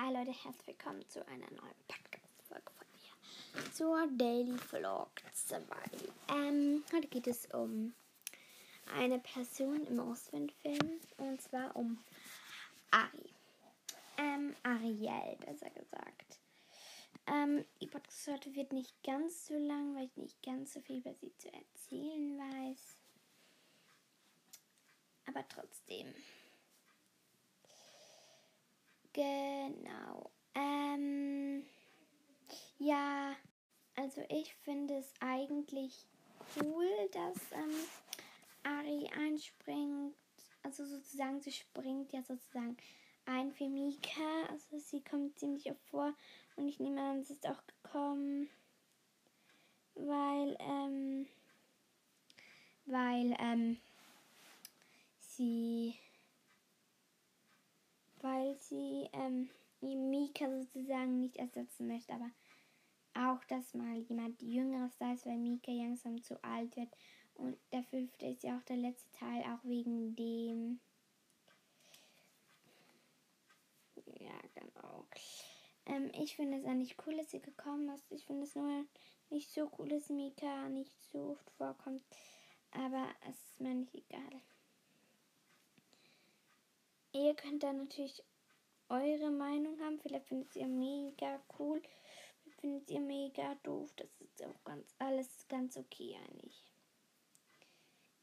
Hi Leute, herzlich willkommen zu einer neuen Podcast-Folge von mir. Zur Daily Vlog 2. Ähm, heute geht es um eine Person im Ostwind-Film und zwar um Ari. Ähm, Ariel, besser gesagt. Ähm, die Podcast heute wird nicht ganz so lang, weil ich nicht ganz so viel über sie zu erzählen weiß. Aber trotzdem. Genau. Ähm, ja, also ich finde es eigentlich cool, dass ähm, Ari einspringt. Also sozusagen, sie springt ja sozusagen ein für Mika. Also sie kommt ziemlich oft vor. Und ich nehme an, es ist auch gekommen, weil, ähm, weil, ähm, sie weil sie ähm, Mika sozusagen nicht ersetzen möchte, aber auch, dass mal jemand Jüngeres da ist, weil Mika langsam zu alt wird. Und der fünfte ist ja auch der letzte Teil, auch wegen dem. Ja, genau. Ähm, ich finde es eigentlich cool, dass sie gekommen ist. Ich finde es nur nicht so cool, dass Mika nicht so oft vorkommt. Aber es ist mir nicht egal. Ihr könnt da natürlich eure Meinung haben. Vielleicht findet ihr mega cool. Findet ihr mega doof. Das ist auch ganz alles ganz okay eigentlich.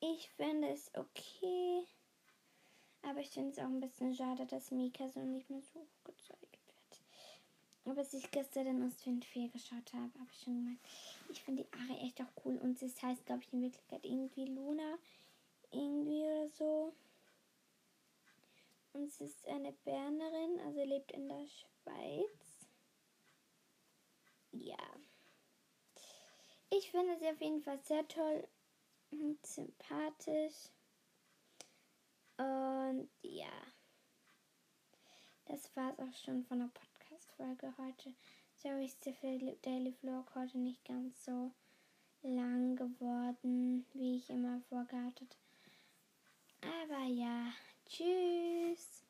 Ich finde es okay. Aber ich finde es auch ein bisschen schade, dass Mika so nicht mehr so gezeigt wird. Aber als ich gestern in Ostwind 4 geschaut habe, habe ich schon gemeint, ich finde die Ari echt auch cool. Und es heißt, glaube ich, in Wirklichkeit irgendwie Luna. Irgendwie oder so. Sie ist eine Bernerin, also lebt in der Schweiz. Ja. Ich finde sie auf jeden Fall sehr toll und sympathisch. Und ja. Das war es auch schon von der Podcast-Folge heute. Sorry, ist der Daily Vlog heute nicht ganz so lang geworden, wie ich immer vorgehabt habe. Aber ja, tschüss.